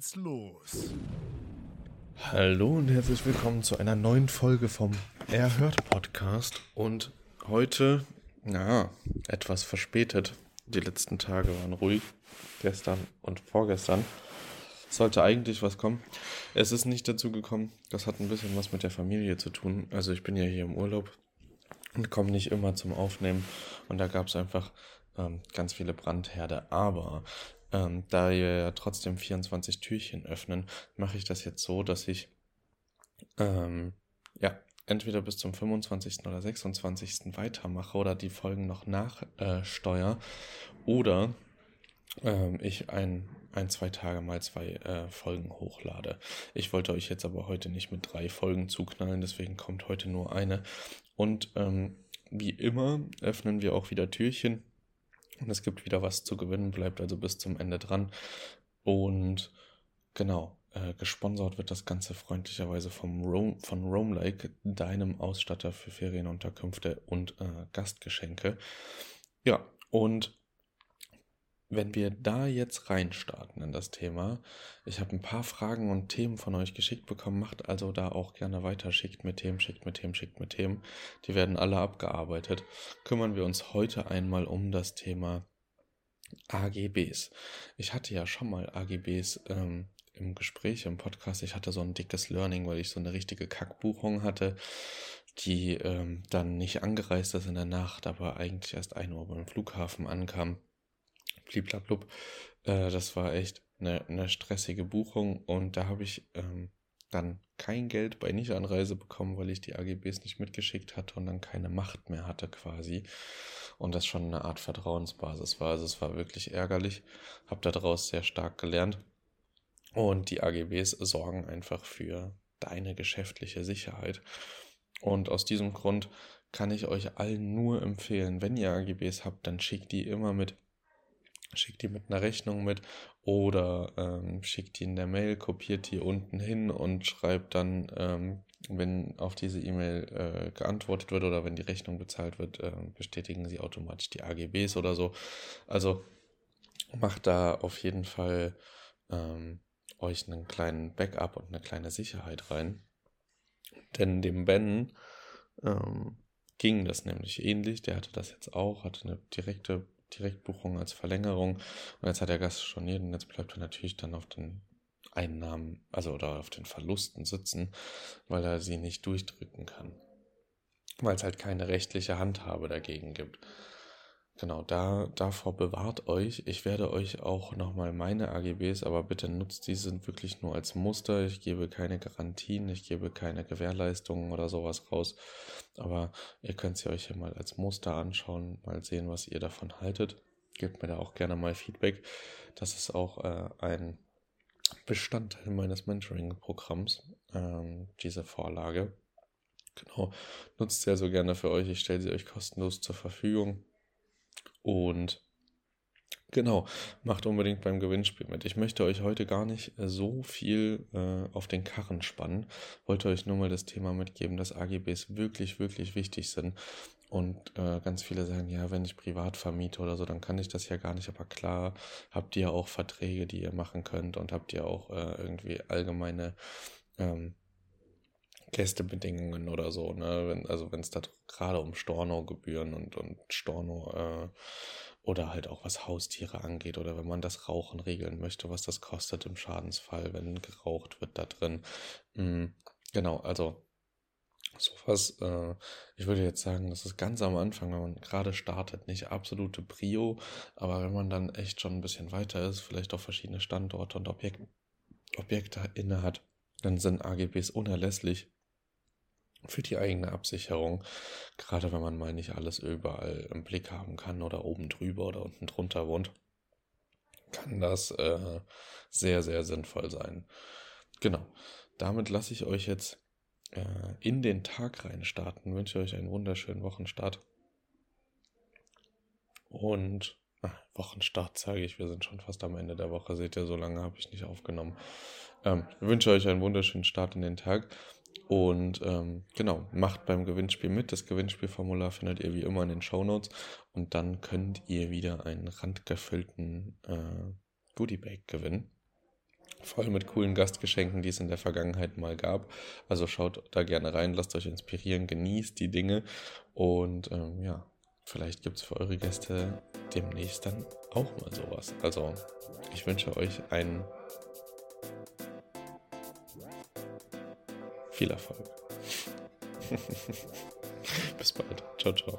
geht's los. Hallo und herzlich willkommen zu einer neuen Folge vom Erhört Podcast. Und heute, na, etwas verspätet. Die letzten Tage waren ruhig. Gestern und vorgestern. Sollte eigentlich was kommen. Es ist nicht dazu gekommen. Das hat ein bisschen was mit der Familie zu tun. Also ich bin ja hier im Urlaub und komme nicht immer zum Aufnehmen. Und da gab es einfach ähm, ganz viele Brandherde. Aber ähm, da wir ja trotzdem 24 Türchen öffnen, mache ich das jetzt so, dass ich ähm, ja entweder bis zum 25. oder 26. weitermache oder die Folgen noch nachsteuere äh, oder ähm, ich ein, ein, zwei Tage mal zwei äh, Folgen hochlade. Ich wollte euch jetzt aber heute nicht mit drei Folgen zuknallen, deswegen kommt heute nur eine. Und ähm, wie immer öffnen wir auch wieder Türchen und es gibt wieder was zu gewinnen, bleibt also bis zum Ende dran. Und genau, äh, gesponsert wird das Ganze freundlicherweise vom Rome, von Roamlike, deinem Ausstatter für Ferienunterkünfte und äh, Gastgeschenke. Ja, und wenn wir da jetzt reinstarten in das Thema, ich habe ein paar Fragen und Themen von euch geschickt bekommen, macht also da auch gerne weiter, schickt mir Themen, schickt mir Themen, schickt mir Themen. Die werden alle abgearbeitet. Kümmern wir uns heute einmal um das Thema AGBs. Ich hatte ja schon mal AGBs ähm, im Gespräch, im Podcast. Ich hatte so ein dickes Learning, weil ich so eine richtige Kackbuchung hatte, die ähm, dann nicht angereist ist in der Nacht, aber eigentlich erst 1 Uhr beim Flughafen ankam bliblablub. Äh, das war echt eine, eine stressige Buchung und da habe ich ähm, dann kein Geld bei Nichtanreise bekommen, weil ich die AGBs nicht mitgeschickt hatte und dann keine Macht mehr hatte quasi. Und das schon eine Art Vertrauensbasis war. Also es war wirklich ärgerlich. Habe daraus sehr stark gelernt. Und die AGBs sorgen einfach für deine geschäftliche Sicherheit. Und aus diesem Grund kann ich euch allen nur empfehlen, wenn ihr AGBs habt, dann schickt die immer mit schickt die mit einer Rechnung mit oder ähm, schickt die in der Mail, kopiert die unten hin und schreibt dann, ähm, wenn auf diese E-Mail äh, geantwortet wird oder wenn die Rechnung bezahlt wird, äh, bestätigen sie automatisch die AGBs oder so. Also macht da auf jeden Fall ähm, euch einen kleinen Backup und eine kleine Sicherheit rein. Denn dem Ben ähm, ging das nämlich ähnlich. Der hatte das jetzt auch, hatte eine direkte Direktbuchung als Verlängerung. Und jetzt hat der Gast storniert und jetzt bleibt er natürlich dann auf den Einnahmen, also oder auf den Verlusten sitzen, weil er sie nicht durchdrücken kann. Weil es halt keine rechtliche Handhabe dagegen gibt. Genau, da, davor bewahrt euch. Ich werde euch auch nochmal meine AGBs, aber bitte nutzt diese wirklich nur als Muster. Ich gebe keine Garantien, ich gebe keine Gewährleistungen oder sowas raus. Aber ihr könnt sie euch hier mal als Muster anschauen, mal sehen, was ihr davon haltet. Gebt mir da auch gerne mal Feedback. Das ist auch äh, ein Bestandteil meines Mentoring-Programms, ähm, diese Vorlage. Genau, nutzt sie also gerne für euch. Ich stelle sie euch kostenlos zur Verfügung. Und genau, macht unbedingt beim Gewinnspiel mit. Ich möchte euch heute gar nicht äh, so viel äh, auf den Karren spannen. Wollte euch nur mal das Thema mitgeben, dass AGBs wirklich, wirklich wichtig sind. Und äh, ganz viele sagen, ja, wenn ich privat vermiete oder so, dann kann ich das ja gar nicht. Aber klar, habt ihr auch Verträge, die ihr machen könnt und habt ihr auch äh, irgendwie allgemeine ähm, Gästebedingungen oder so, ne? Wenn, also wenn es da gerade um Storno-Gebühren und, und Storno äh, oder halt auch was Haustiere angeht oder wenn man das Rauchen regeln möchte, was das kostet im Schadensfall, wenn geraucht wird da drin. Mhm, genau, also sowas, äh, ich würde jetzt sagen, das ist ganz am Anfang, wenn man gerade startet, nicht absolute Prio, aber wenn man dann echt schon ein bisschen weiter ist, vielleicht auch verschiedene Standorte und Objek Objekte inne hat, dann sind AGBs unerlässlich für die eigene Absicherung. Gerade wenn man mal nicht alles überall im Blick haben kann oder oben drüber oder unten drunter wohnt, kann das äh, sehr, sehr sinnvoll sein. Genau. Damit lasse ich euch jetzt äh, in den Tag rein starten. Wünsche euch einen wunderschönen Wochenstart. Und ach, Wochenstart sage ich, wir sind schon fast am Ende der Woche. Seht ihr, so lange habe ich nicht aufgenommen. Ähm, wünsche euch einen wunderschönen Start in den Tag. Und ähm, genau, macht beim Gewinnspiel mit. Das Gewinnspielformular findet ihr wie immer in den Show Notes. Und dann könnt ihr wieder einen randgefüllten äh, Goodiebag gewinnen. voll mit coolen Gastgeschenken, die es in der Vergangenheit mal gab. Also schaut da gerne rein, lasst euch inspirieren, genießt die Dinge und ähm, ja, vielleicht gibt es für eure Gäste demnächst dann auch mal sowas. Also ich wünsche euch einen viel Erfolg. Bis bald. Ciao, ciao.